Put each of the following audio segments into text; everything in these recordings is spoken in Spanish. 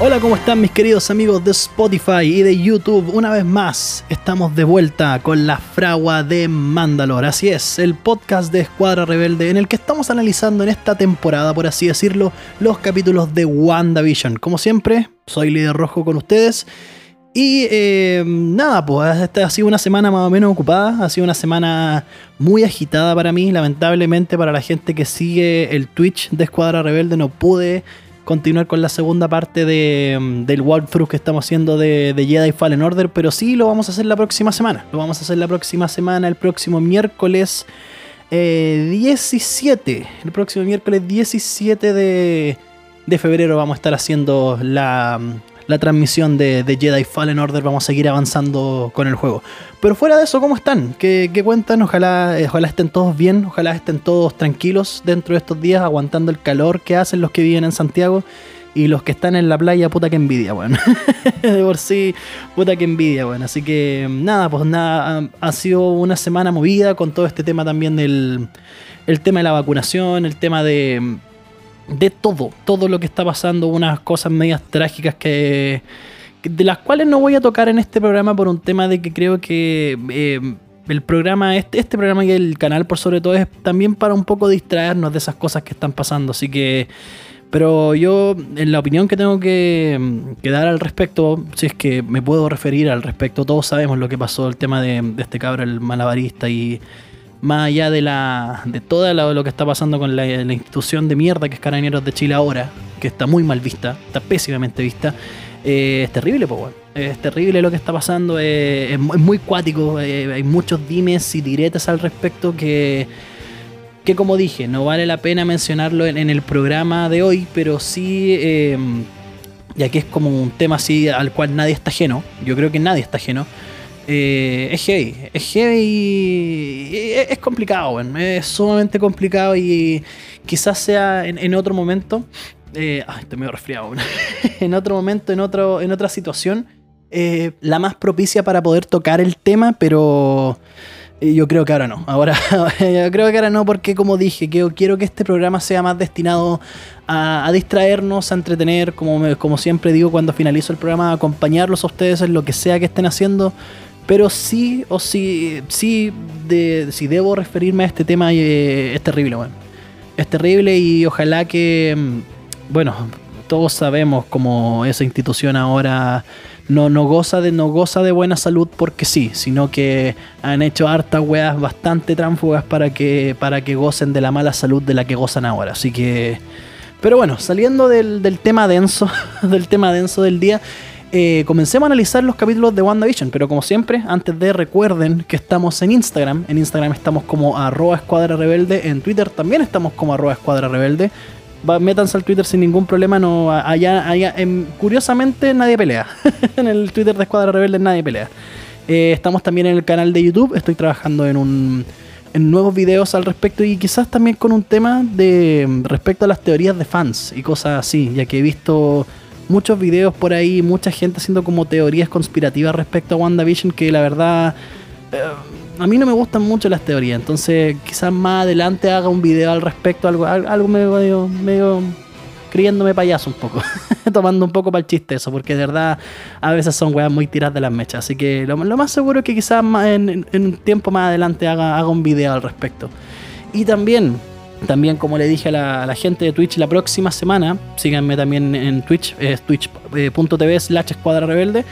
Hola, ¿cómo están mis queridos amigos de Spotify y de YouTube? Una vez más, estamos de vuelta con la fragua de Mandalor. Así es, el podcast de Escuadra Rebelde en el que estamos analizando en esta temporada, por así decirlo, los capítulos de WandaVision. Como siempre, soy Líder Rojo con ustedes. Y eh, nada, pues esta ha sido una semana más o menos ocupada, ha sido una semana muy agitada para mí, lamentablemente para la gente que sigue el Twitch de Escuadra Rebelde no pude continuar con la segunda parte de, mm, del walkthrough que estamos haciendo de, de, Jedi Fallen Order, pero sí lo vamos a hacer la próxima semana. Lo vamos a hacer la próxima semana, el próximo miércoles 17. Eh, el próximo miércoles 17 de, de febrero vamos a estar haciendo la, mm, la transmisión de, Jedi Fallen Order. Vamos a seguir avanzando con el juego. Pero fuera de eso, ¿cómo están? ¿Qué, cuentan? Ojalá, eh, ojalá estén todos bien, ojalá estén todos tranquilos dentro de estos días, aguantando el calor que hacen los que viven en Santiago. Y los que están en la playa, puta que envidia, bueno. de por sí, puta que envidia, bueno. Así que nada, pues nada, ha sido una semana movida con todo este tema también del el tema de la vacunación, el tema de, de todo, todo lo que está pasando, unas cosas medias trágicas que, de las cuales no voy a tocar en este programa por un tema de que creo que eh, el programa, este, este programa y el canal por sobre todo es también para un poco distraernos de esas cosas que están pasando, así que... Pero yo, en la opinión que tengo que, que, dar al respecto, si es que me puedo referir al respecto, todos sabemos lo que pasó, el tema de, de este cabro, el malabarista, y más allá de la de todo lo, que está pasando con la, institución de mierda que es Carabineros de Chile ahora, que está muy mal vista, está pésimamente vista, eh, es terrible, pues. Es terrible lo que está pasando, eh, es, es, muy cuático, eh, hay muchos dimes y diretes al respecto que, que como dije, no vale la pena mencionarlo en, en el programa de hoy, pero sí, ya que es como un tema así al cual nadie está ajeno, yo creo que nadie está ajeno. Eh, es heavy, es heavy y es, complicado, es sumamente complicado y quizás sea en, en otro momento, eh, ay, estoy medio resfriado, bueno. en otro momento, en, otro, en otra situación, eh, la más propicia para poder tocar el tema, pero eh, yo creo que ahora no. Ahora, yo creo que ahora no, porque como dije, quiero que este programa sea más destinado a, a distraernos, a entretener, como, me, como siempre digo cuando finalizo el programa, a acompañarlos a ustedes en lo que sea que estén haciendo pero sí o sí, sí, de, si debo referirme a este tema, eh, es terrible, bueno. Es terrible y ojalá que, mm, bueno, todos sabemos como esa institución ahora no, no, goza de, no goza de buena salud porque sí, sino que han hecho hartas weas bastante tránfugas para que, para que gocen de la mala salud de la que gozan ahora. Así que... Pero bueno, saliendo del, del tema denso, del tema denso del día, eh, comencemos a analizar los capítulos de WandaVision. Pero como siempre, antes de recuerden que estamos en Instagram. En Instagram estamos como arroba. En Twitter también estamos como arroba escuadra métanse al Twitter sin ningún problema. No, allá, allá en, curiosamente nadie pelea. en el Twitter de Escuadra Rebelde nadie pelea. Eh, estamos también en el canal de YouTube. Estoy trabajando en un en nuevos videos al respecto y quizás también con un tema de respecto a las teorías de fans y cosas así, ya que he visto muchos videos por ahí, mucha gente haciendo como teorías conspirativas respecto a WandaVision que la verdad eh, a mí no me gustan mucho las teorías, entonces quizás más adelante haga un video al respecto, algo, algo medio, medio creyéndome payaso un poco, tomando un poco para el chiste eso, porque de verdad a veces son weas muy tiradas de las mechas, así que lo, lo más seguro es que quizás en, en, un tiempo más adelante haga, haga un video al respecto. Y también también, como le dije a la, gente de Twitch, la próxima semana, síganme también en Twitch, es twitch.tv slash escuadra rebelde.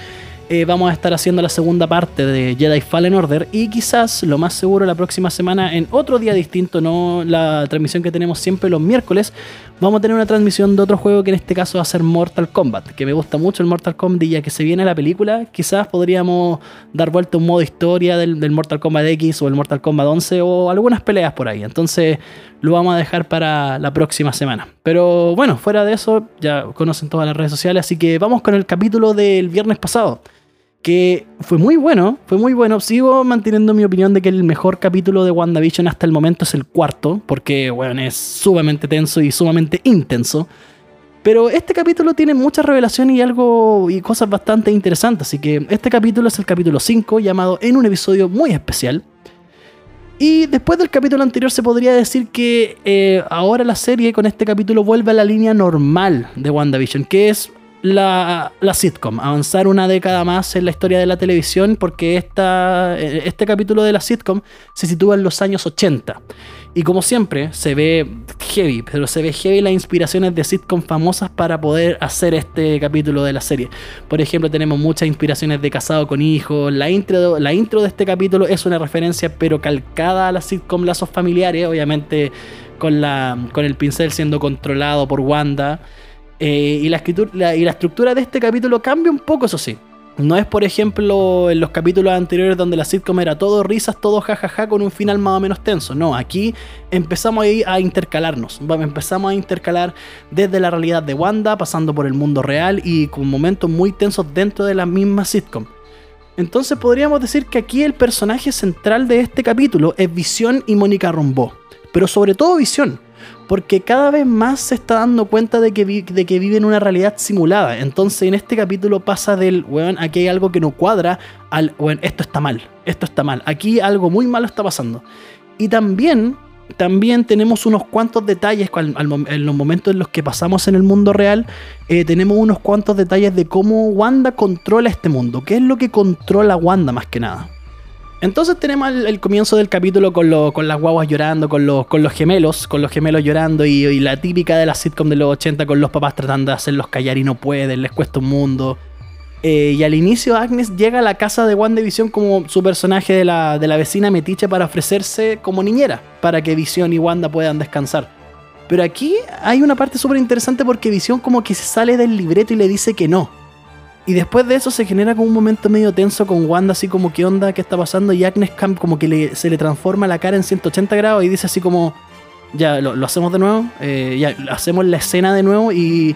Eh, vamos a estar haciendo la segunda parte de Jedi Fallen Order y quizás lo más seguro la próxima semana en otro día distinto, no la transmisión que tenemos siempre los miércoles, vamos a tener una transmisión de otro juego que en este caso va a ser Mortal Kombat, que me gusta mucho el Mortal Kombat y ya que se viene la película, quizás podríamos dar vuelta un modo historia del, del Mortal Kombat X o el Mortal Kombat 11 o algunas peleas por ahí, entonces lo vamos a dejar para la próxima semana. Pero bueno, fuera de eso, ya conocen todas las redes sociales, así que vamos con el capítulo del viernes pasado que fue muy bueno, fue muy bueno. Sigo manteniendo mi opinión de que el mejor capítulo de WandaVision hasta el momento es el cuarto, porque bueno, es sumamente tenso y sumamente intenso. Pero este capítulo tiene muchas revelaciones y algo y cosas bastante interesantes, así que este capítulo es el capítulo 5 llamado En un episodio muy especial. Y después del capítulo anterior se podría decir que eh, ahora la serie con este capítulo vuelve a la línea normal de WandaVision, que es la, la, sitcom, avanzar una década más en la historia de la televisión, porque esta, este capítulo de la sitcom se sitúa en los años 80. Y como siempre, se ve heavy, pero se ve heavy las inspiraciones de sitcom famosas para poder hacer este capítulo de la serie. Por ejemplo, tenemos muchas inspiraciones de Casado con Hijos. La intro, la intro de este capítulo es una referencia, pero calcada a la sitcom Lazos Familiares, obviamente con, la, con el pincel siendo controlado por Wanda. Eh, y, la estructura de este capítulo cambia un poco, eso sí. No es, por ejemplo, en los capítulos anteriores donde la sitcom era todo risas, todo jajaja, con un final más o menos tenso. No, aquí empezamos a intercalarnos. Empezamos a intercalar desde la realidad de Wanda, pasando por el mundo real y con momentos muy tensos dentro de la misma sitcom. Entonces podríamos decir que aquí el personaje central de este capítulo es Visión y Mónica Rombó. Pero sobre todo Visión porque cada vez más se está dando cuenta de que, de que vive en una realidad simulada. Entonces en este capítulo pasa del, weón, aquí hay algo que no cuadra, al, weón, esto está mal, esto está mal, aquí algo muy malo está pasando. Y también, también tenemos unos cuantos detalles, en los momentos en los que pasamos en el mundo real, eh, tenemos unos cuantos detalles de cómo Wanda controla este mundo, qué es lo que controla Wanda más que nada. Entonces tenemos el, comienzo del capítulo con, con, las guaguas llorando, con los, gemelos, con los gemelos llorando y, la típica de la sitcom de los 80 con los papás tratando de hacerlos callar y no pueden, les cuesta un mundo. Eh, y al inicio Agnes llega a la casa de WandaVision como su personaje de la, de la vecina metiche para ofrecerse como niñera, para que Vision y Wanda puedan descansar. Pero aquí hay una parte súper interesante porque Vision como que se sale del libreto y le dice que no y después de eso se genera como un momento medio tenso con Wanda, así como, ¿qué onda? ¿Qué está pasando? Y Agnes Camp como que se le transforma la cara en 180 grados y dice así como, ya, lo, hacemos de nuevo, eh, ya, hacemos la escena de nuevo y,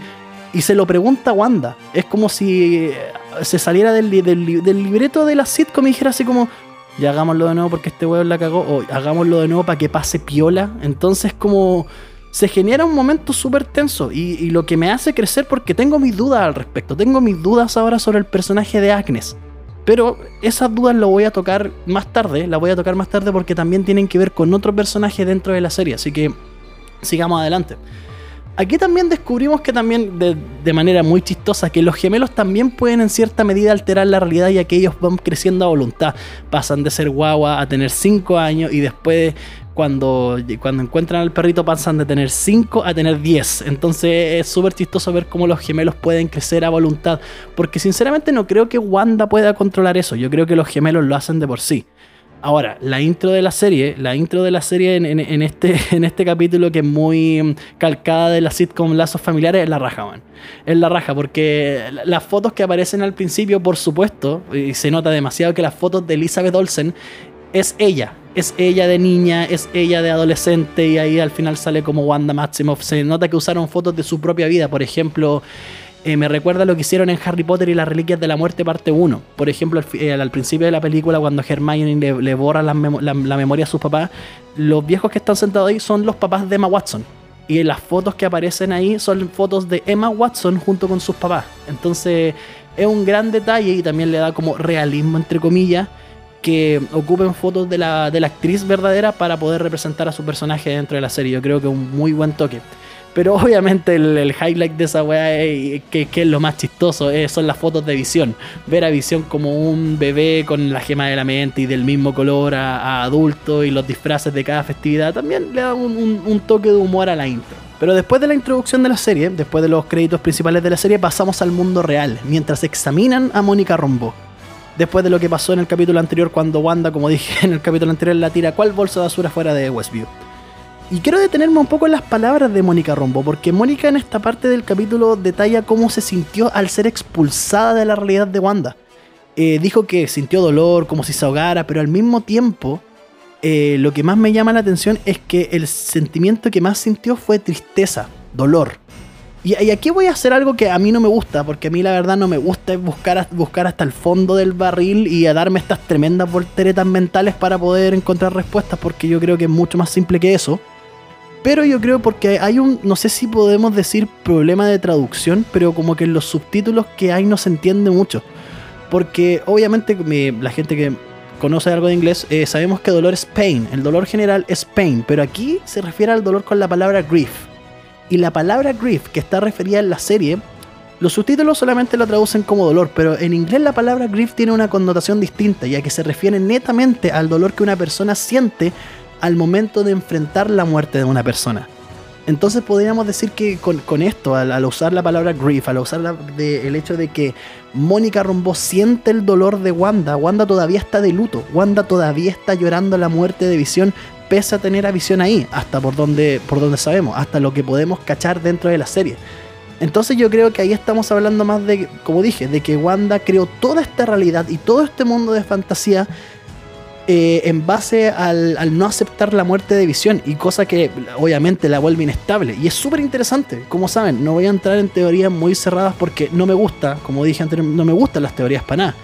y, se lo pregunta Wanda. Es como si eh, se saliera del, del, del libreto de la sitcom y dijera así como, ya hagámoslo de nuevo porque este weón la cagó, o hagámoslo de nuevo para que pase piola. Entonces como se genera un momento súper tenso y, lo que me hace crecer porque tengo mis dudas al respecto, tengo mis dudas ahora sobre el personaje de Agnes. Pero esas dudas lo voy a tocar más tarde, la voy a tocar más tarde porque también tienen que ver con otro personaje dentro de la serie, así que sigamos adelante. Aquí también descubrimos que también, de, de, manera muy chistosa, que los gemelos también pueden en cierta medida alterar la realidad ya que ellos van creciendo a voluntad. Pasan de ser guagua a tener 5 años y después cuando, cuando encuentran al perrito pasan de tener 5 a tener 10. Entonces es súper chistoso ver cómo los gemelos pueden crecer a voluntad. Porque sinceramente no creo que Wanda pueda controlar eso. Yo creo que los gemelos lo hacen de por sí. Ahora, la intro de la serie, la intro de la serie en, este, en este capítulo que es muy calcada de la sitcom Lazos Familiares es la raja, man. Es la raja, porque las fotos que aparecen al principio, por supuesto, y se nota demasiado que las fotos de Elizabeth Olsen es ella, es ella de niña, es ella de adolescente y ahí al final sale como Wanda Maximoff. Se nota que usaron fotos de su propia vida, por ejemplo, eh, me recuerda lo que hicieron en Harry Potter y las Reliquias de la Muerte parte 1. Por ejemplo, al, eh, principio de la película cuando Hermione le, borra la, memoria a sus papás, los viejos que están sentados ahí son los papás de Emma Watson. Y las fotos que aparecen ahí son fotos de Emma Watson junto con sus papás. Entonces es un gran detalle y también le da como realismo entre comillas que ocupen fotos de la, actriz verdadera para poder representar a su personaje dentro de la serie. Yo creo que es un muy buen toque. Pero obviamente el, highlight de esa weá, que, es lo más chistoso, son las fotos de Visión. Ver a Visión como un bebé con la gema de la mente y del mismo color a, adulto y los disfraces de cada festividad también le da un, un toque de humor a la intro. Pero después de la introducción de la serie, después de los créditos principales de la serie, pasamos al mundo real, mientras examinan a Mónica Rombo después de lo que pasó en el capítulo anterior cuando Wanda, como dije en el capítulo anterior, la tira cuál bolsa de basura fuera de Westview. Y quiero detenerme un poco en las palabras de Mónica Rombo, porque Mónica en esta parte del capítulo detalla cómo se sintió al ser expulsada de la realidad de Wanda. Eh, dijo que sintió dolor, como si se ahogara, pero al mismo tiempo eh, lo que más me llama la atención es que el sentimiento que más sintió fue tristeza, dolor. Y, aquí voy a hacer algo que a mí no me gusta, porque a mí la verdad no me gusta buscar, buscar hasta el fondo del barril y a darme estas tremendas volteretas mentales para poder encontrar respuestas, porque yo creo que es mucho más simple que eso. Pero yo creo porque hay un, no sé si podemos decir problema de traducción, pero como que los subtítulos que hay no se entiende mucho. Porque obviamente la gente que conoce algo de inglés, eh, sabemos que dolor es pain, el dolor general es pain, pero aquí se refiere al dolor con la palabra grief. Y la palabra grief que está referida en la serie Los subtítulos solamente lo traducen como dolor, pero en inglés la palabra grief tiene una connotación distinta, ya que se refiere netamente al dolor que una persona siente al momento de enfrentar la muerte de una persona. Entonces podríamos decir que con, esto, al, usar la palabra grief, al usar el hecho de que Mónica Rombo siente el dolor de Wanda, Wanda todavía está de luto, Wanda todavía está llorando la muerte de Visión, pese a tener a Visión ahí, hasta por donde, por donde sabemos, hasta lo que podemos cachar dentro de la serie. Entonces yo creo que ahí estamos hablando más de, como dije, de que Wanda creó toda esta realidad y todo este mundo de fantasía eh, en base al, no aceptar la muerte de Visión y cosa que obviamente la vuelve inestable. Y es súper interesante, como saben, no voy a entrar en teorías muy cerradas porque no me gusta, como dije antes, no me gustan las teorías para nada.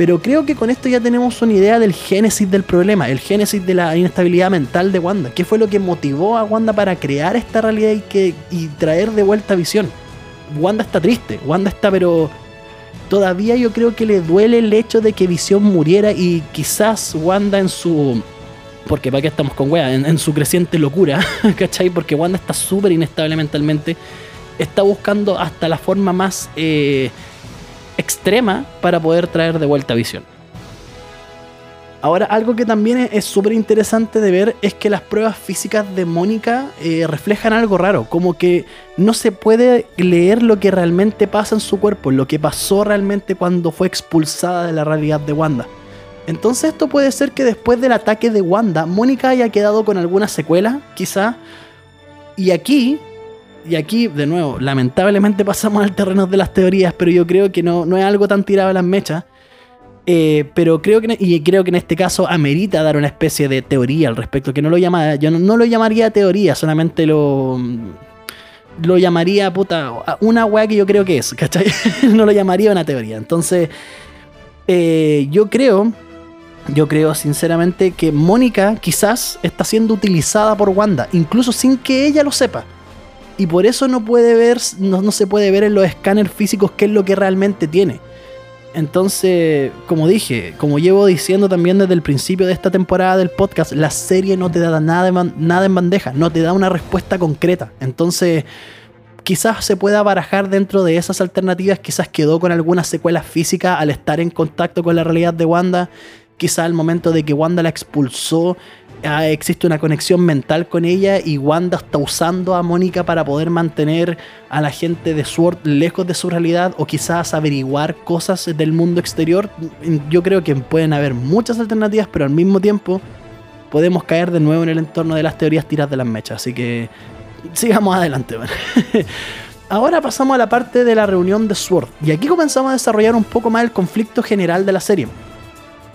Pero creo que con esto ya tenemos una idea del génesis del problema, el génesis de la inestabilidad mental de Wanda. ¿Qué fue lo que motivó a Wanda para crear esta realidad y, que, y traer de vuelta Visión? Wanda está triste, Wanda está pero todavía yo creo que le duele el hecho de que Visión muriera y quizás Wanda en su... Porque para qué estamos con wea, en, su creciente locura, ¿cachai? Porque Wanda está súper inestable mentalmente, está buscando hasta la forma más eh, extrema para poder traer de vuelta Visión. Ahora, algo que también es súper interesante de ver es que las pruebas físicas de Mónica eh, reflejan algo raro, como que no se puede leer lo que realmente pasa en su cuerpo, lo que pasó realmente cuando fue expulsada de la realidad de Wanda. Entonces esto puede ser que después del ataque de Wanda, Mónica haya quedado con alguna secuela, quizá. Y aquí, y aquí de nuevo, lamentablemente pasamos al terreno de las teorías, pero yo creo que no, no es algo tan tirado a las mechas eh, pero creo que, y creo que en este caso amerita dar una especie de teoría al respecto, que no lo llama, yo no, lo llamaría teoría, solamente lo, lo llamaría, puta, una weá que yo creo que es, ¿cachai? no lo llamaría una teoría. Entonces, eh, yo creo, yo creo sinceramente que Mónica quizás está siendo utilizada por Wanda, incluso sin que ella lo sepa. Y por eso no puede ver, no, no se puede ver en los escáneres físicos qué es lo que realmente tiene. Entonces, como dije, como llevo diciendo también desde el principio de esta temporada del podcast, la serie no te da nada, nada en bandeja, no te da una respuesta concreta. Entonces, quizás se pueda barajar dentro de esas alternativas, quizás quedó con algunas secuelas físicas al estar en contacto con la realidad de Wanda, quizás al momento de que Wanda la expulsó Ah, existe una conexión mental con ella y Wanda está usando a Mónica para poder mantener a la gente de Sword lejos de su realidad o quizás averiguar cosas del mundo exterior. Yo creo que pueden haber muchas alternativas, pero al mismo tiempo podemos caer de nuevo en el entorno de las teorías tiras de las mechas. Así que sigamos adelante. Ahora pasamos a la parte de la reunión de Sword y aquí comenzamos a desarrollar un poco más el conflicto general de la serie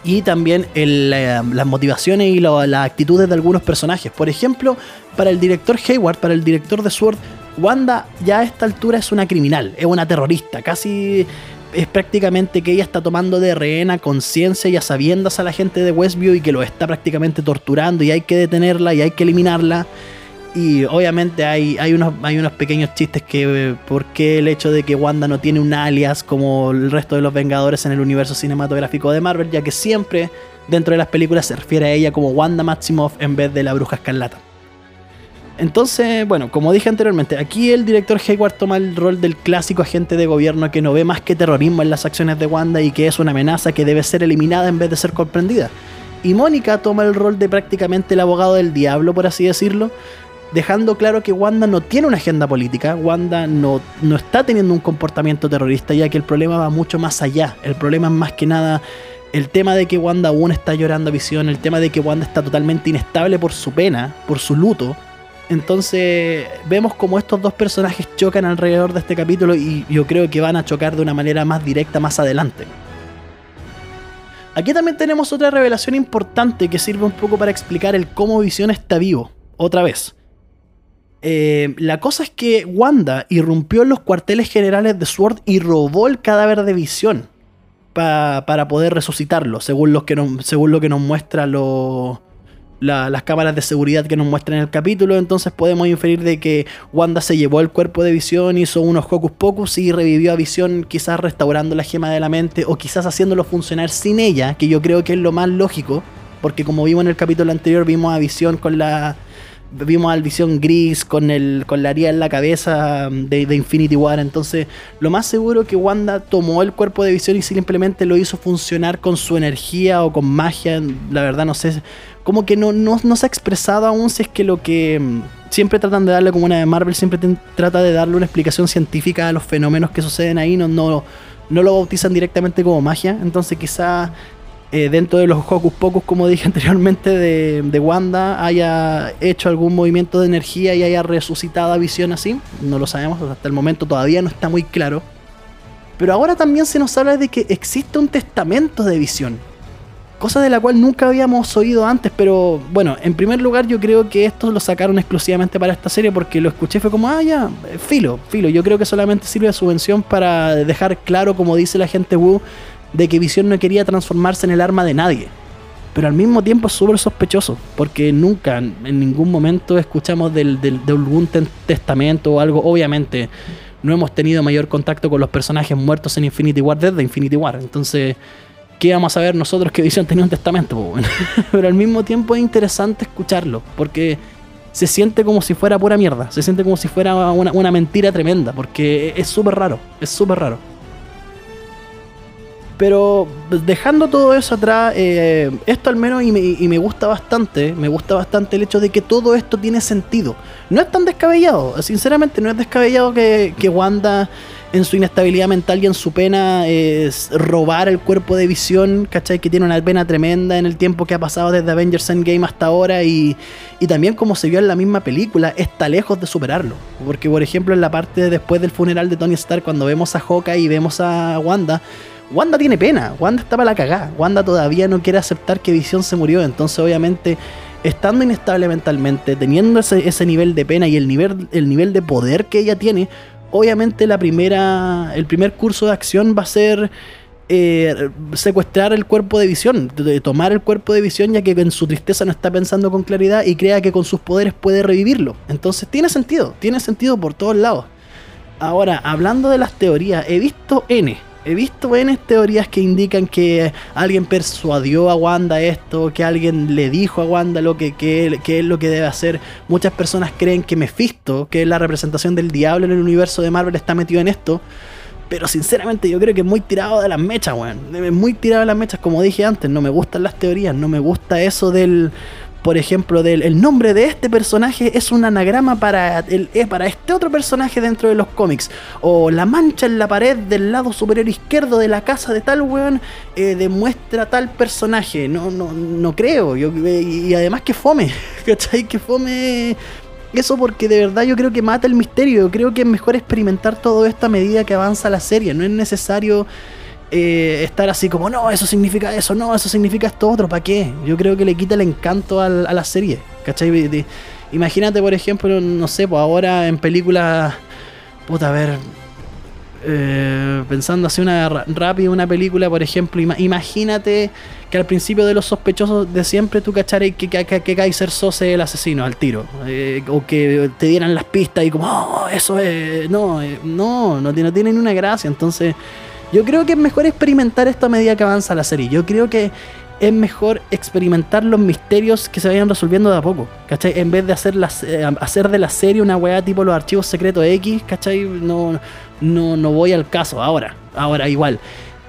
y también las motivaciones y las actitudes de algunos personajes. Por ejemplo, para el director Hayward, para el director de Sword, Wanda ya a esta altura es una criminal, es una terrorista, casi es prácticamente que ella está tomando de rehén conciencia y a sabiendas a la gente de Westview y que lo está prácticamente torturando y hay que detenerla y hay que eliminarla. Y obviamente hay, hay, unos, hay unos pequeños chistes que, ¿por qué el hecho de que Wanda no tiene un alias como el resto de los Vengadores en el universo cinematográfico de Marvel? Ya que siempre dentro de las películas se refiere a ella como Wanda Maximoff en vez de la Bruja Escarlata. Entonces, bueno, como dije anteriormente, aquí el director Hayward toma el rol del clásico agente de gobierno que no ve más que terrorismo en las acciones de Wanda y que es una amenaza que debe ser eliminada en vez de ser comprendida. Y Mónica toma el rol de prácticamente el abogado del diablo, por así decirlo, dejando claro que Wanda no tiene una agenda política, Wanda no, no está teniendo un comportamiento terrorista, ya que el problema va mucho más allá. El problema es más que nada el tema de que Wanda aún está llorando a visión, el tema de que Wanda está totalmente inestable por su pena, por su luto. Entonces vemos como estos dos personajes chocan alrededor de este capítulo y yo creo que van a chocar de una manera más directa más adelante. Aquí también tenemos otra revelación importante que sirve un poco para explicar el cómo Visión está vivo, otra vez. Eh, la cosa es que Wanda irrumpió en los cuarteles generales de Sword y robó el cadáver de Visión para poder resucitarlo, según, lo que nos muestra las cámaras de seguridad que nos muestran en el capítulo. Entonces podemos inferir de que Wanda se llevó el cuerpo de Visión, hizo unos hocus pocus y revivió a Visión, quizás restaurando la gema de la mente o quizás haciéndolo funcionar sin ella, que yo creo que es lo más lógico, porque como vimos en el capítulo anterior, vimos a Visión con la vimos al Visión Gris con, el, con la haría en la cabeza de, de, Infinity War. Entonces, lo más seguro que Wanda tomó el cuerpo de Visión y simplemente lo hizo funcionar con su energía o con magia. La verdad, no sé. Como que no, no, no se ha expresado aún si es que lo que mm, siempre tratan de darle como una de Marvel, siempre trata de darle una explicación científica a los fenómenos que suceden ahí. No, no, no lo bautizan directamente como magia. Entonces, quizá eh, dentro de los Hocus Pocus, como dije anteriormente, de, Wanda, haya hecho algún movimiento de energía y haya resucitado a Visión así. No lo sabemos, hasta el momento todavía no está muy claro. Pero ahora también se nos habla de que existe un testamento de Visión. Cosa de la cual nunca habíamos oído antes, pero bueno, en primer lugar yo creo que esto lo sacaron exclusivamente para esta serie porque lo escuché fue como, ah, ya, filo, filo. Yo creo que solamente sirve de subvención para dejar claro, como dice la gente Wu, de que Visión no quería transformarse en el arma de nadie. Pero al mismo tiempo es súper sospechoso, porque nunca, en ningún momento escuchamos del, de algún testamento o algo. Obviamente, no hemos tenido mayor contacto con los personajes muertos en Infinity War desde Infinity War. Entonces, ¿qué vamos a ver nosotros que Visión tenía un testamento? Pero al mismo tiempo es interesante escucharlo, porque se siente como si fuera pura mierda, se siente como si fuera una, una mentira tremenda, porque es súper raro, es súper raro. Pero dejando todo eso atrás, eh, esto al menos y me, gusta bastante, me gusta bastante el hecho de que todo esto tiene sentido. No es tan descabellado, sinceramente no es descabellado que, Wanda en su inestabilidad mental y en su pena es robar el cuerpo de visión, ¿cachai? Que tiene una pena tremenda en el tiempo que ha pasado desde Avengers Endgame hasta ahora y, y también como se vio en la misma película, está lejos de superarlo. Porque por ejemplo en la parte después del funeral de Tony Stark, cuando vemos a Hawkeye y vemos a Wanda, Wanda tiene pena, Wanda está para la cagada, Wanda todavía no quiere aceptar que Visión se murió, entonces obviamente estando inestable mentalmente, teniendo ese, nivel de pena y el nivel, el nivel de poder que ella tiene, obviamente la primera, el primer curso de acción va a ser eh, secuestrar el cuerpo de visión, de tomar el cuerpo de visión ya que en su tristeza no está pensando con claridad y crea que con sus poderes puede revivirlo. Entonces tiene sentido, tiene sentido por todos lados. Ahora, hablando de las teorías, he visto N, He visto N teorías que indican que alguien persuadió a Wanda esto, que alguien le dijo a Wanda lo que, que, es lo que debe hacer. Muchas personas creen que Mephisto, que es la representación del diablo en el universo de Marvel, está metido en esto. Pero sinceramente yo creo que es muy tirado de las mechas, weón. Muy tirado de las mechas, como dije antes. No me gustan las teorías, no me gusta eso del por ejemplo, del el nombre de este personaje es un anagrama para, el, eh, para este otro personaje dentro de los cómics. O la mancha en la pared del lado superior izquierdo de la casa de tal weón eh, demuestra tal personaje. No, no, no creo. Yo, y además que fome. ¿Cachai? Que fome eso porque de verdad yo creo que mata el misterio. Yo creo que es mejor experimentar todo esto a medida que avanza la serie. No es necesario eh, estar así como, no, eso significa eso, no, eso significa esto otro, ¿para qué? Yo creo que le quita el encanto a la serie, ¿cachai? imagínate, por ejemplo, no sé, pues ahora en películas, puta, a ver, eh, pensando así una rápida una película, por ejemplo, imagínate que al principio de los sospechosos de siempre tú cachares que, que, que, Kaiser Sose el asesino al tiro, eh, o que te dieran las pistas y como, oh, eso es, no, no, no, no tiene una gracia, entonces yo creo que es mejor experimentar esto a medida que avanza la serie. Yo creo que es mejor experimentar los misterios que se vayan resolviendo de a poco, ¿cachai? En vez de hacer, eh, hacer de la serie una weá tipo los archivos secretos X, ¿cachai? No, no, no voy al caso ahora, ahora igual.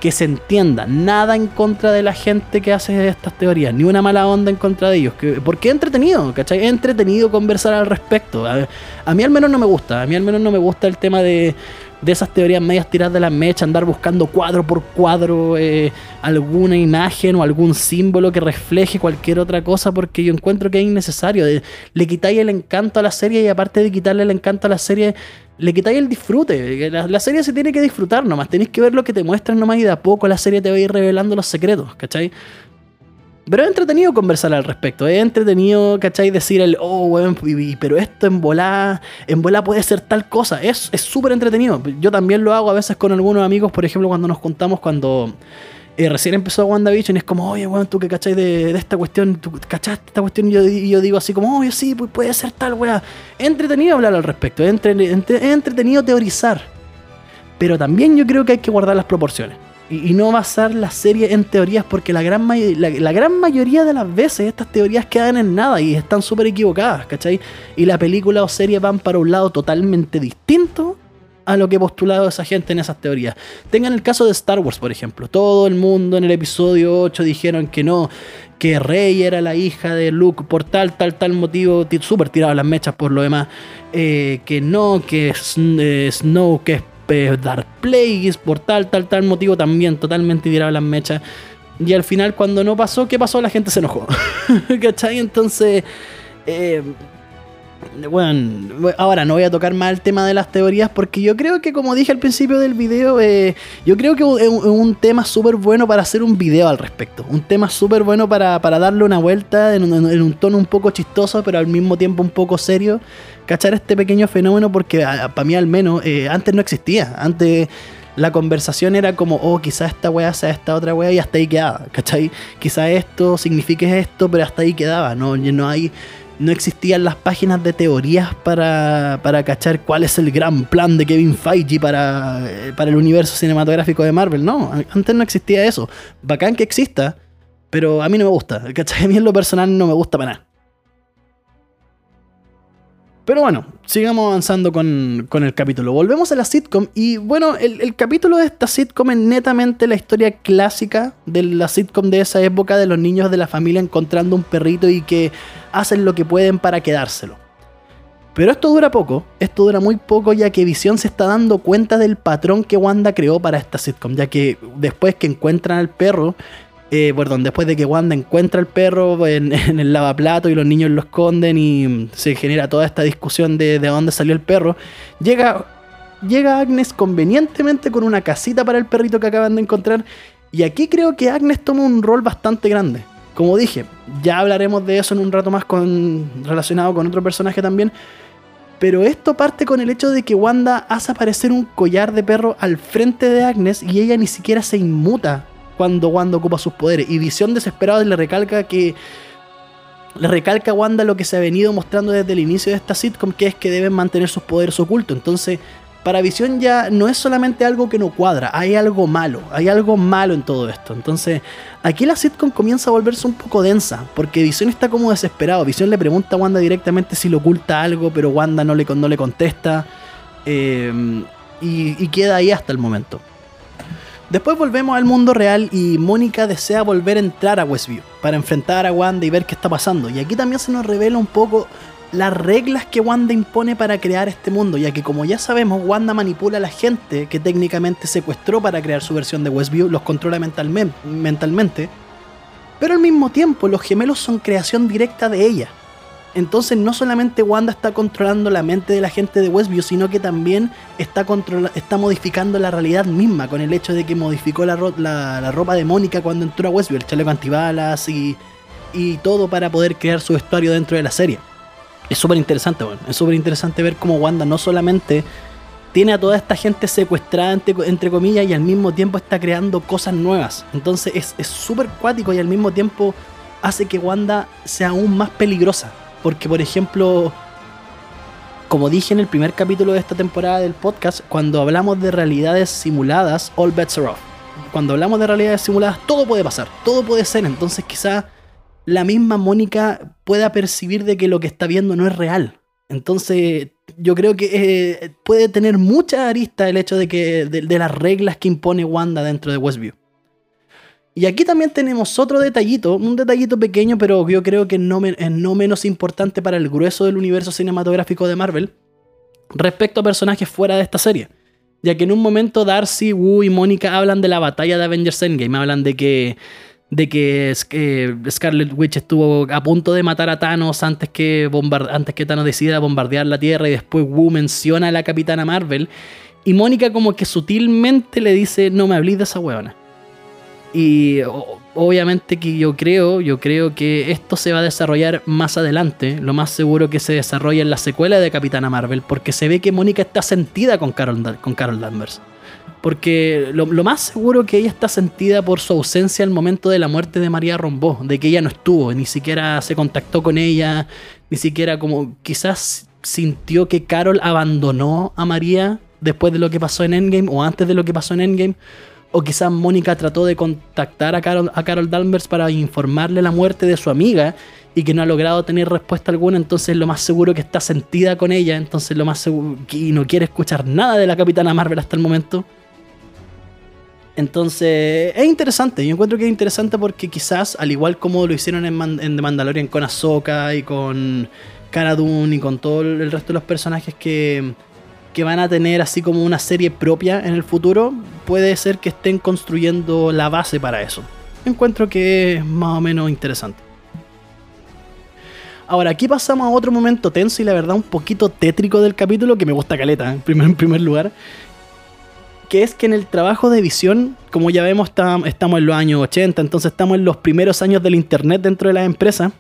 Que se entienda, nada en contra de la gente que hace estas teorías, ni una mala onda en contra de ellos. Que, porque es entretenido, ¿cachai? Es entretenido conversar al respecto. a mí al menos no me gusta, a mí al menos no me gusta el tema de de esas teorías medias tiradas de la mecha, andar buscando cuadro por cuadro eh, alguna imagen o algún símbolo que refleje cualquier otra cosa, porque yo encuentro que es innecesario. Le quitáis el encanto a la serie y aparte de quitarle el encanto a la serie, le quitáis el disfrute. La, la, serie se tiene que disfrutar nomás, tenéis que ver lo que te muestran nomás y de a poco la serie te va a ir revelando los secretos, ¿cachai? Pero es entretenido conversar al respecto. Es entretenido, ¿cachai? Decir el, oh, weón, pero esto en volá, en volá puede ser tal cosa. Es súper entretenido. Yo también lo hago a veces con algunos amigos, por ejemplo, cuando nos juntamos, cuando eh, recién empezó WandaVision, y es como, oye, weón, tú que cachai de, esta cuestión, tú cachaste esta cuestión, y yo, digo así como, oye, sí, puede ser tal. Es entretenido hablar al respecto, es entretenido teorizar. Pero también yo creo que hay que guardar las proporciones. Y, no basar la serie en teorías, porque la gran, la, gran mayoría de las veces estas teorías quedan en nada y están súper equivocadas, ¿cachai? Y la película o serie van para un lado totalmente distinto a lo que postulado esa gente en esas teorías. Tengan el caso de Star Wars, por ejemplo. Todo el mundo en el episodio 8 dijeron que no, que Rey era la hija de Luke por tal, tal, tal motivo, súper tirado las mechas por lo demás. Eh, que no, que eh, Snow, que es Dark Plagueis por tal, tal, tal motivo también totalmente tiraba las mechas. Y al final, cuando no pasó, ¿qué pasó? La gente se enojó. ¿Cachai? Entonces, eh, bueno, ahora no voy a tocar más el tema de las teorías porque yo creo que, como dije al principio del video, eh, yo creo que es un, tema súper bueno para hacer un video al respecto. Un tema súper bueno para, darle una vuelta en un, tono un poco chistoso, pero al mismo tiempo un poco serio. Cachar este pequeño fenómeno porque para mí al menos eh, antes no existía. Antes la conversación era como, oh, quizás esta weá sea esta otra weá y hasta ahí quedaba, ¿cachai? Quizás esto signifique esto, pero hasta ahí quedaba, no, no hay no existían las páginas de teorías para, para cachar cuál es el gran plan de Kevin Feige para, eh, para el universo cinematográfico de Marvel. No, antes no existía eso. Bacán que exista, pero a mí no me gusta. ¿Cachai? A mí en lo personal no me gusta para nada. Pero bueno, sigamos avanzando con, el capítulo. Volvemos a la sitcom y bueno, el, capítulo de esta sitcom es netamente la historia clásica de la sitcom de esa época de los niños de la familia encontrando un perrito y que hacen lo que pueden para quedárselo. Pero esto dura poco, esto dura muy poco ya que Vision se está dando cuenta del patrón que Wanda creó para esta sitcom, ya que después que encuentran al perro, eh, perdón, después de que Wanda encuentra al perro en, el lavaplato y los niños lo esconden y se genera toda esta discusión de, de dónde salió el perro, llega, llega Agnes convenientemente con una casita para el perrito que acaban de encontrar y aquí creo que Agnes toma un rol bastante grande. Como dije, ya hablaremos de eso en un rato más con, relacionado con otro personaje también. Pero esto parte con el hecho de que Wanda hace aparecer un collar de perro al frente de Agnes y ella ni siquiera se inmuta cuando Wanda ocupa sus poderes. Y Visión desesperado le recalca que. Le recalca a Wanda lo que se ha venido mostrando desde el inicio de esta sitcom, que es que deben mantener sus poderes ocultos. Entonces, para Visión ya no es solamente algo que no cuadra, hay algo malo, hay algo malo en todo esto. Entonces, aquí la sitcom comienza a volverse un poco densa, porque Visión está como desesperado. Visión le pregunta a Wanda directamente si le oculta algo, pero Wanda no le, no le contesta. Eh, y queda ahí hasta el momento. Después volvemos al mundo real y Mónica desea volver a entrar a Westview para enfrentar a Wanda y ver qué está pasando. Y aquí también se nos revela un poco las reglas que Wanda impone para crear este mundo, ya que como ya sabemos, Wanda manipula a la gente que técnicamente secuestró para crear su versión de Westview, los controla mentalmente, pero al mismo tiempo los gemelos son creación directa de ella. Entonces no solamente Wanda está controlando la mente de la gente de Westview, sino que también está, está modificando la realidad misma con el hecho de que modificó la, ropa de Mónica cuando entró a Westview, el chaleco antibalas y, y todo para poder crear su vestuario dentro de la serie. Es súper interesante, bueno. es súper interesante ver cómo Wanda no solamente tiene a toda esta gente secuestrada, entre, comillas, y al mismo tiempo está creando cosas nuevas. Entonces es súper cuático y al mismo tiempo hace que Wanda sea aún más peligrosa porque, por ejemplo, como dije en el primer capítulo de esta temporada del podcast, cuando hablamos de realidades simuladas, all bets are off. Cuando hablamos de realidades simuladas, todo puede pasar, todo puede ser. Entonces, quizá la misma Mónica pueda percibir de que lo que está viendo no es real. Entonces, yo creo que eh, puede tener mucha arista el hecho de que de las reglas que impone Wanda dentro de Westview. Y aquí también tenemos otro detallito, un detallito pequeño, pero yo creo que no, es no menos importante para el grueso del universo cinematográfico de Marvel, respecto a personajes fuera de esta serie. Ya que en un momento Darcy, Wu y Mónica hablan de la batalla de Avengers Endgame, hablan de que, de que Scarlet Witch estuvo a punto de matar a Thanos antes que, antes que Thanos decida bombardear la Tierra y después Wu menciona a la Capitana Marvel y Mónica como que sutilmente le dice no me hablís de esa huevona. Y obviamente que yo creo, yo creo que esto se va a desarrollar más adelante. Lo más seguro que se desarrolle en la secuela de Capitana Marvel, porque se ve que Mónica está sentida con Carol, con Carol Danvers. Porque lo, más seguro que ella está sentida por su ausencia al momento de la muerte de María Rombó, de que ella no estuvo, ni siquiera se contactó con ella, ni siquiera como quizás sintió que Carol abandonó a María después de lo que pasó en Endgame o antes de lo que pasó en Endgame O quizás Mónica trató de contactar a Carol, a Carol Danvers para informarle la muerte de su amiga y que no ha logrado tener respuesta alguna, entonces lo más seguro que está sentida con ella, entonces lo más seguro y no quiere escuchar nada de la Capitana Marvel hasta el momento. Entonces, es interesante. Yo encuentro que es interesante porque quizás, al igual como lo hicieron en, The Mandalorian con Ahsoka y con Cara Dune y con todo el resto de los personajes que, que van a tener así como una serie propia en el futuro, puede ser que estén construyendo la base para eso. Encuentro que es más o menos interesante. Ahora, aquí pasamos a otro momento tenso y la verdad un poquito tétrico del capítulo que me gusta caleta, primer, en primer lugar que es que en el trabajo de visión, como ya vemos, estamos en los años 80, entonces estamos en los primeros años del Internet dentro de la empresa,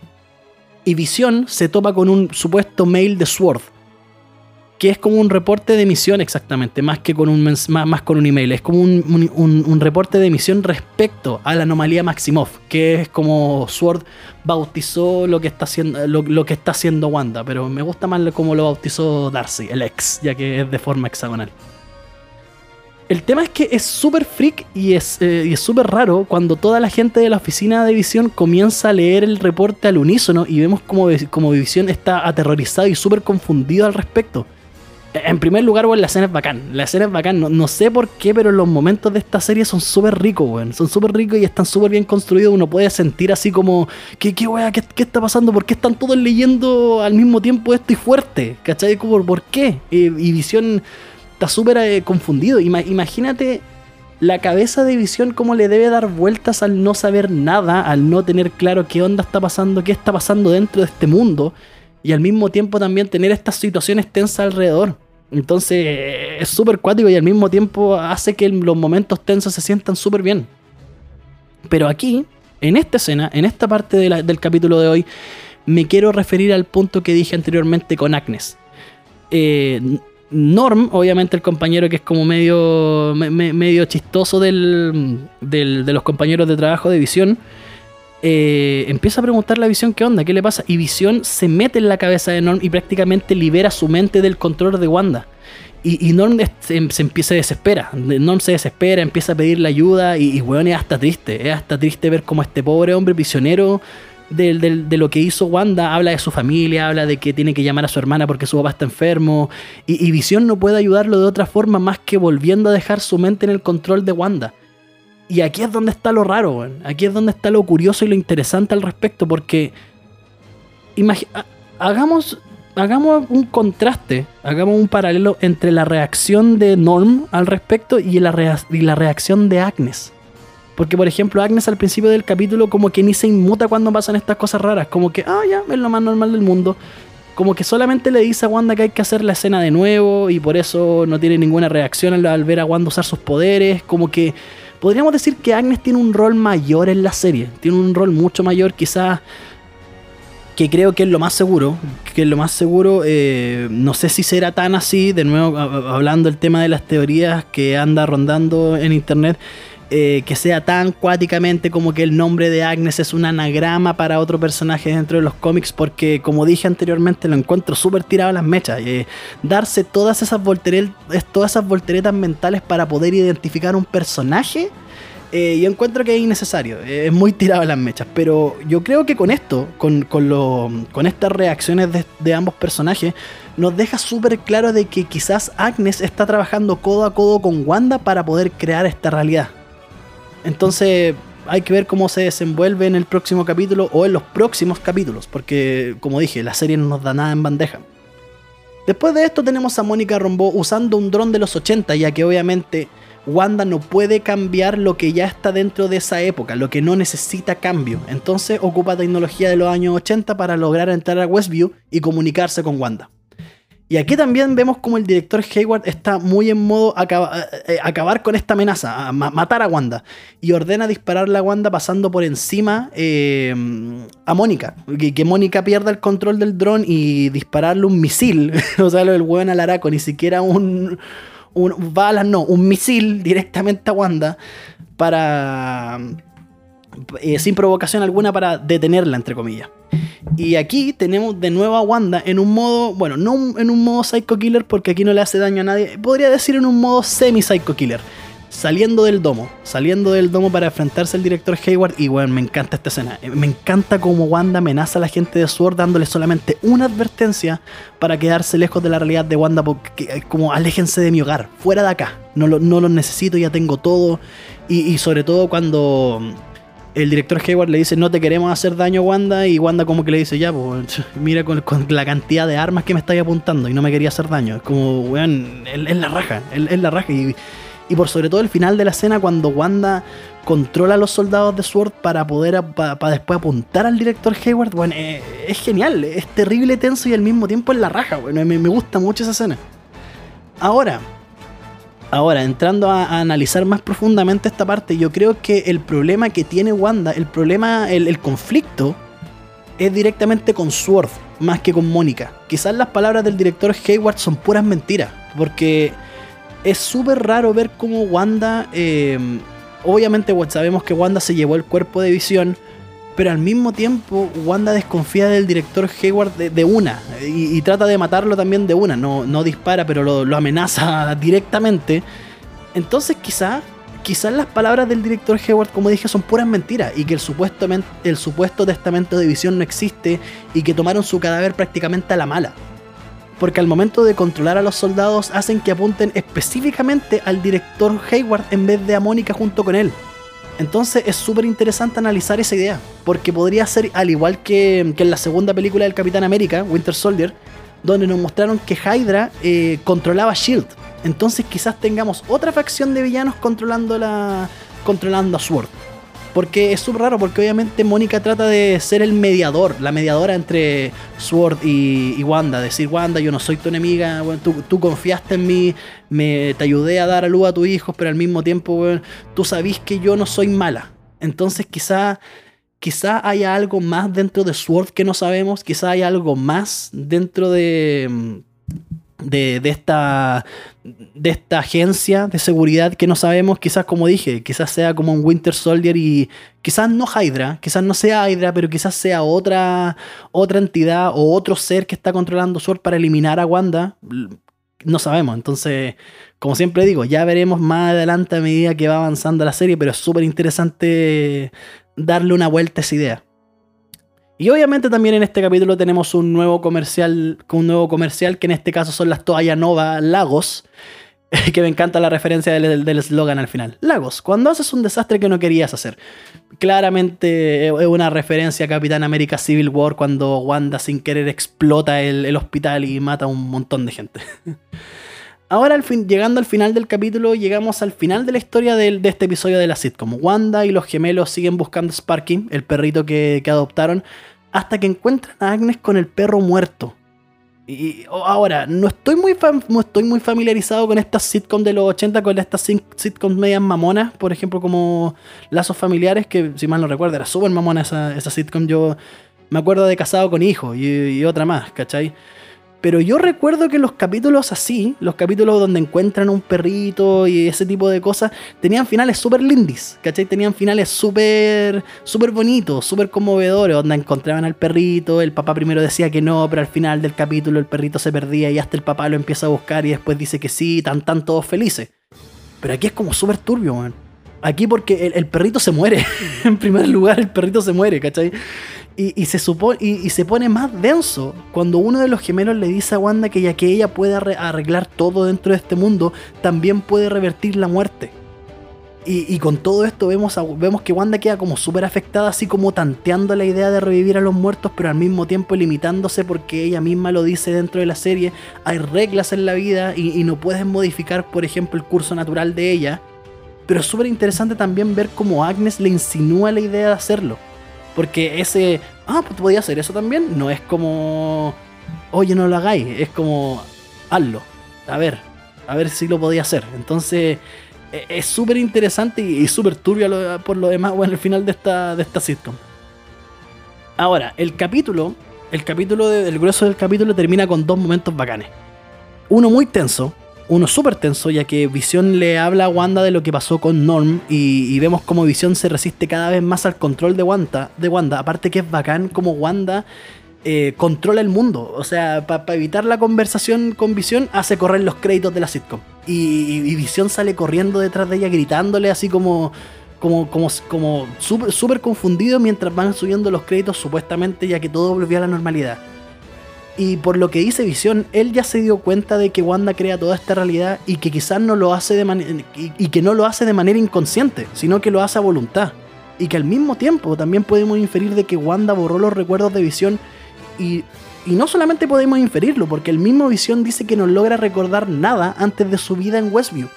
y visión se topa con un supuesto mail de Sword, que es como un reporte de misión exactamente, más que con un, más, con un email, es como un, reporte de misión respecto a la anomalía Maximoff, que es como Sword bautizó lo que está haciendo, lo, que está haciendo Wanda, pero me gusta más como lo bautizó Darcy, el ex, ya que es de forma hexagonal. El tema es que es súper freak y es eh, súper raro cuando toda la gente de la oficina de Visión comienza a leer el reporte al unísono y vemos como, como Visión está aterrorizado y súper confundido al respecto. En primer lugar, bueno, la escena es bacán. La escena es bacán. No, sé por qué, pero los momentos de esta serie son súper ricos, weón. Son súper ricos y están súper bien construidos. Uno puede sentir así como, ¿qué, qué weá? ¿Qué, está pasando? ¿Por qué están todos leyendo al mismo tiempo esto y fuerte? ¿Cachai? ¿Por qué? y Visión está súper eh, confundido. imagínate la cabeza de visión cómo le debe dar vueltas al no saber nada, al no tener claro qué onda está pasando, qué está pasando dentro de este mundo. Y al mismo tiempo también tener estas situaciones tensas alrededor. Entonces eh, es súper cuático y al mismo tiempo hace que los momentos tensos se sientan súper bien. Pero aquí, en esta escena, en esta parte del capítulo de hoy, me quiero referir al punto que dije anteriormente con Agnes. Eh, Norm, obviamente el compañero que es como medio, medio chistoso del, de los compañeros de trabajo de Visión, eh, empieza a preguntar a Visión qué onda, qué le pasa. Y Visión se mete en la cabeza de Norm y prácticamente libera su mente del control de Wanda. Y, Norm se, empieza a desespera. Norm se desespera, empieza a pedirle ayuda y, y weón, es hasta triste. Es hasta triste ver cómo este pobre hombre visionero de, lo que hizo Wanda, habla de su familia, habla de que tiene que llamar a su hermana porque su papá está enfermo, y, Visión no puede ayudarlo de otra forma más que volviendo a dejar su mente en el control de Wanda. Y aquí es donde está lo raro, aquí es donde está lo curioso y lo interesante al respecto, porque hagamos, hagamos un contraste, hagamos un paralelo entre la reacción de Norm al respecto y la, y la reacción de Agnes. Porque, por ejemplo, Agnes al principio del capítulo como que ni se inmuta cuando pasan estas cosas raras. Como que, ah, ya, es lo más normal del mundo. Como que solamente le dice a Wanda que hay que hacer la escena de nuevo y por eso no tiene ninguna reacción al, ver a Wanda usar sus poderes. Como que podríamos decir que Agnes tiene un rol mayor en la serie. Tiene un rol mucho mayor, quizás que creo que es lo más seguro, que es lo más seguro, eh, no sé si será tan así, de nuevo hablando del tema de las teorías que anda rondando en internet, eh, que sea tan cuáticamente como que el nombre de Agnes es un anagrama para otro personaje dentro de los cómics, porque como dije anteriormente, lo encuentro súper tirado a las mechas. Eh, darse todas esas, todas esas volteretas mentales para poder identificar un personaje. Eh, yo encuentro que es innecesario, es muy tirado a las mechas, pero yo creo que con esto, con, con, estas reacciones de, de ambos personajes, nos deja súper claro de que quizás Agnes está trabajando codo a codo con Wanda para poder crear esta realidad. Entonces hay que ver cómo se desenvuelve en el próximo capítulo o en los próximos capítulos, porque como dije, la serie no nos da nada en bandeja. Después de esto tenemos a Mónica Rombo usando un dron de los 80, ya que obviamente Wanda no puede cambiar lo que ya está dentro de esa época, lo que no necesita cambio. Entonces ocupa tecnología de los años 80 para lograr entrar a Westview y comunicarse con Wanda. Y aquí también vemos como el director Hayward está muy en modo eh, eh, acabar con esta amenaza, matar a Wanda. Y ordena dispararle a Wanda pasando por encima eh, a Mónica. Que, Mónica pierda el control del dron y dispararle un misil. o sea, el hueón al araco, ni siquiera un, un balas, no, un misil directamente a Wanda para eh, sin provocación alguna para detenerla, entre comillas. Y aquí tenemos de nuevo a Wanda en un modo, bueno, no en un modo psycho killer porque aquí no le hace daño a nadie, podría decir en un modo semi psycho killer. saliendo del domo, saliendo del domo para enfrentarse al director Hayward y bueno, me encanta esta escena. Eh, me encanta cómo Wanda amenaza a la gente de Sword dándole solamente una advertencia para quedarse lejos de la realidad de Wanda, porque, eh, como aléjense de mi hogar, fuera de acá, no lo, no lo necesito, ya tengo todo. Y, sobre todo cuando el director Hayward le dice no te queremos hacer daño Wanda y Wanda como que le dice ya, pues mira con, la cantidad de armas que me estáis apuntando y no me quería hacer daño. Es como, weón, es la raja, es la raja. Y, y por sobre todo el final de la escena cuando Wanda controla a los soldados de Sword para poder para después apuntar al director Hayward, bueno, eh, es genial, es terrible tenso y al mismo tiempo es la raja, bueno, me, gusta mucho esa escena. Ahora, ahora, entrando a, analizar más profundamente esta parte, yo creo que el problema que tiene Wanda, el problema, el, conflicto, es directamente con Sword, más que con Mónica. Quizás las palabras del director Hayward son puras mentiras, porque es súper raro ver cómo Wanda. Eh, obviamente sabemos que Wanda se llevó el cuerpo de visión. Pero al mismo tiempo, Wanda desconfía del director Hayward de, una. Y, trata de matarlo también de una. No, no dispara, pero lo, amenaza directamente. Entonces, quizás quizás las palabras del director Hayward, como dije, son puras mentiras y que el, el supuesto testamento de visión no existe y que tomaron su cadáver prácticamente a la mala porque al momento de controlar a los soldados hacen que apunten específicamente al director Hayward en vez de a Mónica junto con él. Entonces es súper interesante analizar esa idea, porque podría ser al igual que, en la segunda película del Capitán América, Winter Soldier, donde nos mostraron que Hydra eh, controlaba Shield. Entonces quizás tengamos otra facción de villanos controlando, la, controlando a Sword. Porque es súper raro, porque obviamente Mónica trata de ser el mediador, la mediadora entre Sword y, Wanda. Decir, Wanda, yo no soy tu enemiga, tú, confiaste en mí, me, te ayudé a dar a luz a tus hijos, pero al mismo tiempo, tú sabís que yo no soy mala. Entonces quizá, quizá haya algo más dentro de Sword que no sabemos, quizá haya algo más dentro de de, esta, de esta agencia de seguridad que no sabemos, quizás como dije, quizás sea como un Winter Soldier y quizás no Hydra, quizás no sea Hydra, pero quizás sea otra, otra entidad o otro ser que está controlando Sword para eliminar a Wanda. No sabemos, entonces, como siempre digo, ya veremos más adelante a medida que va avanzando la serie, pero es súper interesante darle una vuelta a esa idea. Y obviamente también en este capítulo tenemos un nuevo comercial, un nuevo comercial que en este caso son las toallas Nova Lagos, que me encanta la referencia del eslogan al final. Lagos, cuando haces un desastre que no querías hacer. Claramente es una referencia a Capitán América Civil War cuando Wanda sin querer explota el, hospital y mata a un montón de gente. Ahora, llegando al final del capítulo, llegamos al final de la historia de, este episodio de la sitcom. Wanda y los gemelos siguen buscando a Sparky, el perrito que, adoptaron, hasta que encuentran a Agnes con el perro muerto. Y ahora, no estoy muy, no estoy muy familiarizado con estas sitcoms de los 80, con estas sitcoms medias mamonas, por ejemplo, como Lazos Familiares, que si mal no recuerdo, era súper mamona esa, esa sitcom. Yo me acuerdo de Casado con Hijo y, y otra más, ¿cachai? Pero yo recuerdo que los capítulos así, los capítulos donde encuentran un perrito y ese tipo de cosas, tenían finales súper lindis, ¿cachai? Tenían finales súper súper bonitos, súper conmovedores, donde encontraban al perrito, el papá primero decía que no, pero al final del capítulo el perrito se perdía y hasta el papá lo empieza a buscar y después dice que sí, tan tan todos felices. Pero aquí es como súper turbio, man. Aquí porque el, el perrito se muere. en primer lugar, el perrito se muere, ¿cachai? Y, se y, se pone más denso cuando uno de los gemelos le dice a Wanda que ya que ella puede arreglar todo dentro de este mundo, también puede revertir la muerte. Y, con todo esto vemos, vemos que Wanda queda como súper afectada, así como tanteando la idea de revivir a los muertos, pero al mismo tiempo limitándose porque ella misma lo dice dentro de la serie. Hay reglas en la vida y, no puedes modificar, por ejemplo, el curso natural de ella. Pero es súper interesante también ver cómo Agnes le insinúa la idea de hacerlo. Porque ese, ah, pues podía hacer eso también, no es como, oye, no lo hagáis, es como, hazlo, a ver, a ver si lo podía hacer. Entonces, e, es súper interesante y, súper turbio por lo demás, bueno, el final de esta, de esta sitcom. Ahora, el capítulo, el capítulo, el grueso del capítulo termina con dos momentos bacanes. Uno muy tenso, uno súper tenso, ya que Visión le habla a Wanda de lo que pasó con Norm y, vemos como Visión se resiste cada vez más al control de Wanda. De Wanda. Aparte que es bacán como Wanda eh, controla el mundo. O sea, para evitar la conversación con Visión, hace correr los créditos de la sitcom. y, y Visión sale corriendo detrás de ella gritándole así como como, como, como súper confundido mientras van subiendo los créditos supuestamente ya que todo volvió a la normalidad. Y por lo que dice Visión, él ya se dio cuenta de que Wanda crea toda esta realidad y que quizás no lo hace de manera y, que no lo hace de manera inconsciente, sino que lo hace a voluntad. Y que al mismo tiempo también podemos inferir de que Wanda borró los recuerdos de Visión y, y no solamente podemos inferirlo, porque el mismo Visión dice que no logra recordar nada antes de su vida en Westview.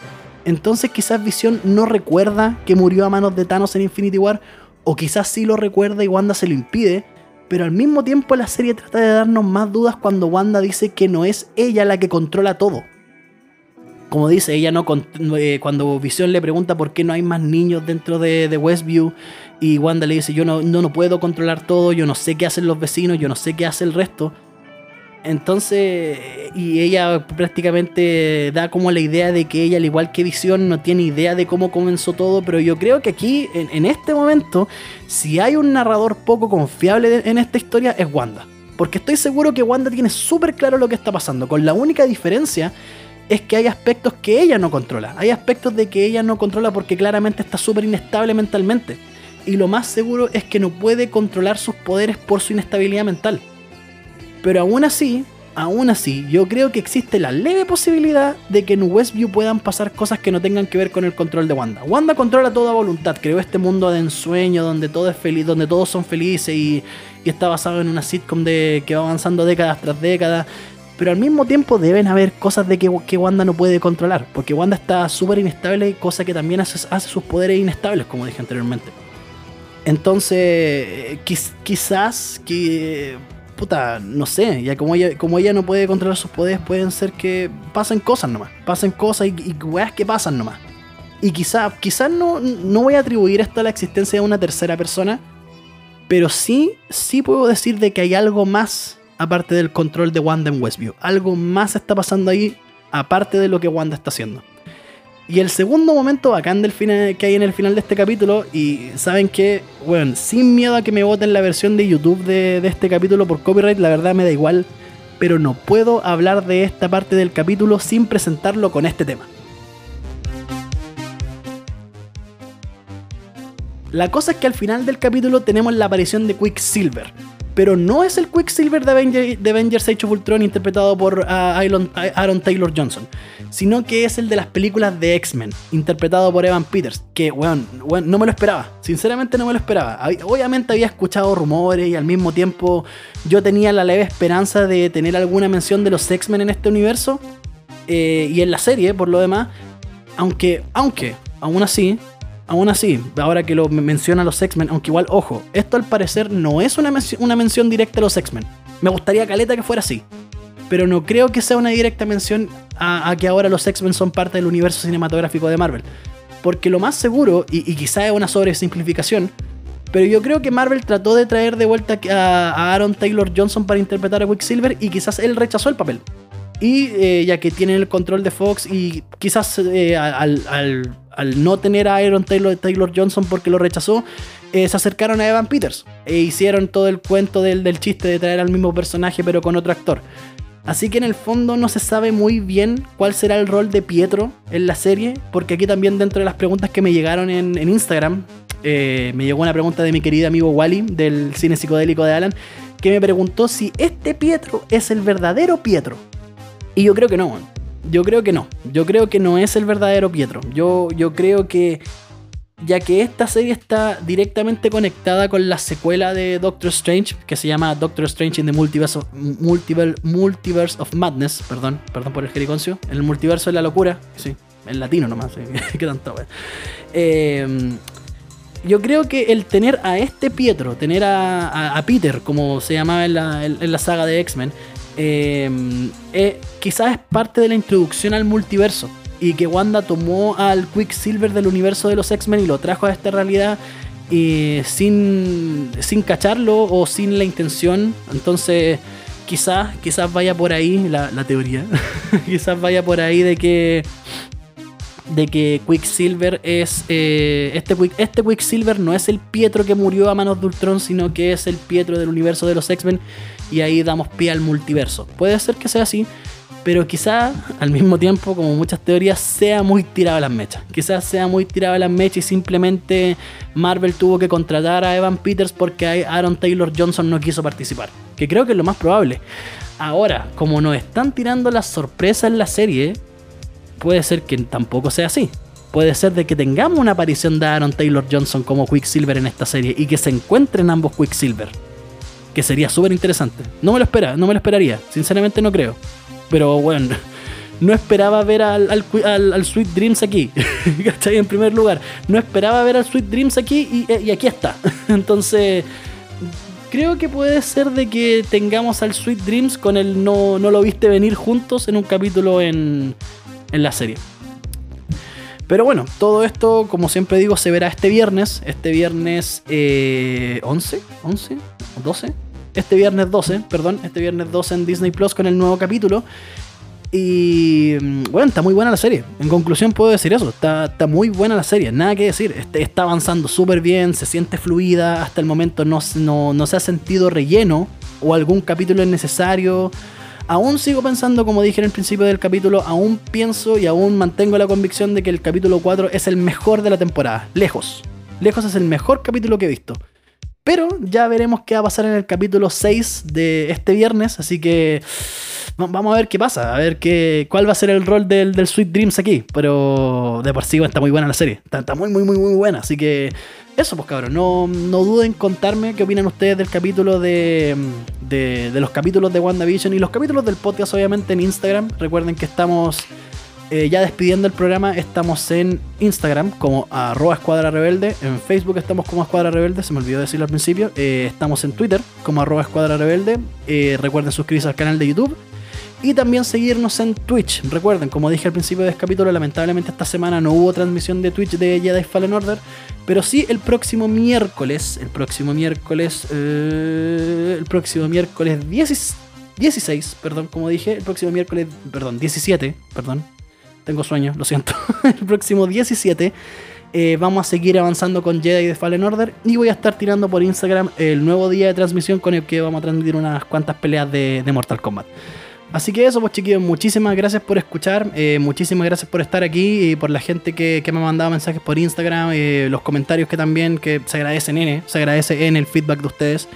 Entonces quizás Visión no recuerda que murió a manos de Thanos en Infinity War, o quizás sí lo recuerda y Wanda se lo impide, pero al mismo tiempo la serie trata de darnos más dudas cuando Wanda dice que no es ella la que controla todo. Como dice, ella no eh, cuando Visión le pregunta por qué no hay más niños dentro de, Westview y Wanda le dice yo no, no, no puedo controlar todo, yo no sé qué hacen los vecinos, yo no sé qué hace el resto. Entonces, y ella prácticamente da como la idea de que ella, al igual que Visión, no tiene idea de cómo comenzó todo, pero yo creo que aquí, en, este momento, si hay un narrador poco confiable en esta historia, es Wanda. Porque estoy seguro que Wanda tiene súper claro lo que está pasando, con la única diferencia es que hay aspectos que ella no controla. Hay aspectos de que ella no controla porque claramente está súper inestable mentalmente. Y lo más seguro es que no puede controlar sus poderes por su inestabilidad mental. Pero aún así, aún así, yo creo que existe la leve posibilidad de que en Westview puedan pasar cosas que no tengan que ver con el control de Wanda. Wanda controla toda voluntad, creó este mundo de ensueño donde todo es feliz, donde todos son felices y, está basado en una sitcom de, que va avanzando décadas tras décadas. Pero al mismo tiempo deben haber cosas de que, Wanda no puede controlar, porque Wanda está súper inestable, cosa que también hace, hace sus poderes inestables, como dije anteriormente. Entonces, eh, quizás que puta, no sé, ya como ella, como ella no puede controlar sus poderes, pueden ser que pasen cosas nomás, pasen cosas y, weas que pasan nomás. Y quizás quizás no, no voy a atribuir esto a la existencia de una tercera persona, pero sí, sí puedo decir de que hay algo más aparte del control de Wanda en Westview. Algo más está pasando ahí aparte de lo que Wanda está haciendo. Y el segundo momento bacán del final, que hay en el final de este capítulo, y saben que, bueno, sin miedo a que me voten la versión de YouTube de, este capítulo por copyright, la verdad me da igual, pero no puedo hablar de esta parte del capítulo sin presentarlo con este tema. La cosa es que al final del capítulo tenemos la aparición de Quicksilver, pero no es el Quicksilver de, Avengers Age of Ultron interpretado por ah, Aaron, Taylor Johnson, sino que es el de las películas de X-Men, interpretado por Evan Peters, que, weón, no me lo esperaba, sinceramente no me lo esperaba. Obviamente había escuchado rumores y al mismo tiempo yo tenía la leve esperanza de tener alguna mención de los X-Men en este universo eh, y en la serie, por lo demás, aunque, aunque, aún así, Aún así, ahora que lo menciona los X-Men, aunque igual, ojo, esto al parecer no es una, una mención directa a los X-Men. Me gustaría caleta que fuera así. Pero no creo que sea una directa mención a, que ahora los X-Men son parte del universo cinematográfico de Marvel. Porque lo más seguro, y, quizá es una sobresimplificación, pero yo creo que Marvel trató de traer de vuelta a, Aaron Taylor Johnson para interpretar a Quicksilver y quizás él rechazó el papel. Y eh, ya que tienen el control de Fox y quizás eh, al no tener a Aaron Taylor, Taylor Johnson porque lo rechazó, eh, se acercaron a Evan Peters e hicieron todo el cuento del, del chiste de traer al mismo personaje pero con otro actor. Así que en el fondo no se sabe muy bien cuál será el rol de Pietro en la serie, porque aquí también dentro de las preguntas que me llegaron en, Instagram, eh, me llegó una pregunta de mi querido amigo Wally del cine psicodélico de Alan, que me preguntó si este Pietro es el verdadero Pietro. Y yo creo que no, yo creo que no. Yo creo que no es el verdadero Pietro. Yo, yo creo que. Ya que esta serie está directamente conectada con la secuela de Doctor Strange, que se llama Doctor Strange in the Multiverse of, Multiverse, of Madness, perdón, perdón por el jericoncio, el multiverso de la locura, sí, en latino nomás, qué tanto, eh, yo creo que el tener a este Pietro, tener a, Peter, como se llamaba en la, en la saga de X-Men, Em, eh, quizás es parte de la introducción al multiverso y que Wanda tomó al Quicksilver del universo de los X-Men y lo trajo a esta realidad sin, sin cacharlo o sin la intención. Entonces, quizás, quizás vaya por ahí la, teoría. quizás vaya por ahí de que de que Quicksilver es eh, este, este Quicksilver no es el Pietro que murió a manos de Ultron, sino que es el Pietro del universo de los X-Men y ahí damos pie al multiverso. Puede ser que sea así, pero quizá al mismo tiempo, como muchas teorías, sea muy tirado a las mechas. Quizás sea muy tirado a las mechas y simplemente Marvel tuvo que contratar a Evan Peters porque Aaron Taylor Johnson no quiso participar. Que creo que es lo más probable. Ahora, como nos están tirando las sorpresas en la serie, puede ser que tampoco sea así. Puede ser de que tengamos una aparición de Aaron Taylor Johnson como Quicksilver en esta serie y que se encuentren ambos Quicksilver. Que sería súper interesante. No me lo espera, no me lo esperaría. Sinceramente no creo. Pero bueno, no esperaba ver al, al, Sweet Dreams aquí. ¿Cachai? En primer lugar, no esperaba ver al Sweet Dreams aquí y, aquí está. Entonces, creo que puede ser de que tengamos al Sweet Dreams con el no, no lo viste venir juntos en un capítulo en, en la serie. Pero bueno, todo esto, como siempre digo, se verá este viernes. Este viernes eh, 11, 11, 12 este viernes 12, perdón, este viernes 12 en Disney Plus con el nuevo capítulo. Y mm, bueno, está muy buena la serie. En conclusión puedo decir eso. Está, está muy buena la serie. Nada que decir. Este, está avanzando súper bien. Se siente fluida. Hasta el momento no, no, se ha sentido relleno. O algún capítulo innecesario. Aún sigo pensando, como dije en el principio del capítulo, aún pienso y aún mantengo la convicción de que el capítulo 4 es el mejor de la temporada. Lejos. Lejos es el mejor capítulo que he visto. Pero ya veremos qué va a pasar en el capítulo 6 de este viernes, así que vamos a ver qué pasa, a ver qué, cuál va a ser el rol del, Sweet Dreams aquí. Pero de por sí está muy buena la serie, está, muy, muy, muy, muy buena, así que eso pues cabrón, no, no duden en contarme qué opinan ustedes del capítulo de, de, de los capítulos de WandaVision y los capítulos del podcast obviamente en Instagram. Recuerden que estamos eh, ya despidiendo el programa, estamos en Instagram como arroba escuadra rebelde, en Facebook estamos como escuadra rebelde, se me olvidó decirlo al principio, eh, estamos en Twitter como arroba escuadra rebelde, eh, recuerden suscribirse al canal de YouTube y también seguirnos en Twitch. Recuerden, como dije al principio de este capítulo, lamentablemente esta semana no hubo transmisión de Twitch de Jedi Fallen Order, pero sí el próximo miércoles, el próximo miércoles, el próximo miércoles 16, perdón, como dije, el próximo miércoles, perdón, 17, perdón, tengo sueño, lo siento. el próximo 17 eh, vamos a seguir avanzando con Jedi de Fallen Order y voy a estar tirando por Instagram el nuevo día de transmisión con el que vamos a transmitir unas cuantas peleas de, Mortal Kombat. Así que eso, pues chiquillos, muchísimas gracias por escuchar, eh, muchísimas gracias por estar aquí y por la gente que, me ha mandado mensajes por Instagram, eh, los comentarios que también, que se agradecen en, se agradece en el feedback de ustedes.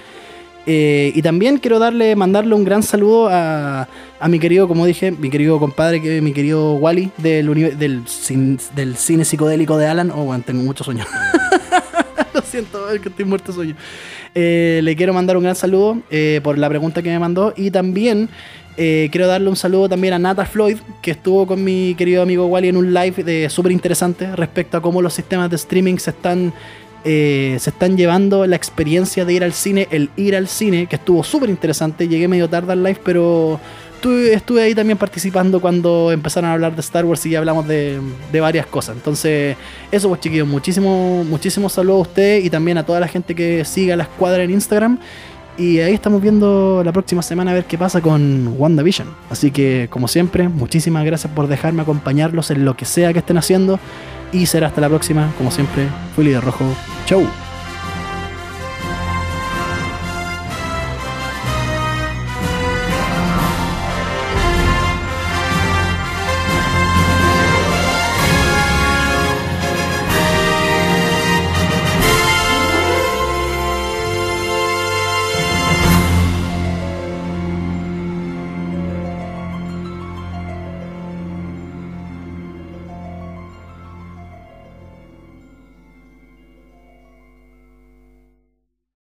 Eh, y también quiero darle, mandarle un gran saludo a, mi querido, como dije, mi querido compadre, que mi querido Wally del, del, del cine psicodélico de Alan. Oh, bueno, tengo muchos sueños. Lo siento, es que estoy muerto sueño. Eh, le quiero mandar un gran saludo eh, por la pregunta que me mandó. Y también quiero darle un saludo también a Nata Floyd, que estuvo con mi querido amigo Wally en un live súper interesante respecto a cómo los sistemas de streaming se están eh, se están llevando la experiencia de ir al cine, el ir al cine, que estuvo súper interesante. Llegué medio tarde al live, pero estuve, ahí también participando cuando empezaron a hablar de Star Wars y ya hablamos de, varias cosas. Entonces, eso pues chiquillos, muchísimo, muchísimos saludos a ustedes y también a toda la gente que siga la escuadra en Instagram. Y ahí estamos viendo la próxima semana a ver qué pasa con WandaVision. Así que, como siempre, muchísimas gracias por dejarme acompañarlos en lo que sea que estén haciendo. Y será hasta la próxima, como siempre, fui líder rojo. Chau.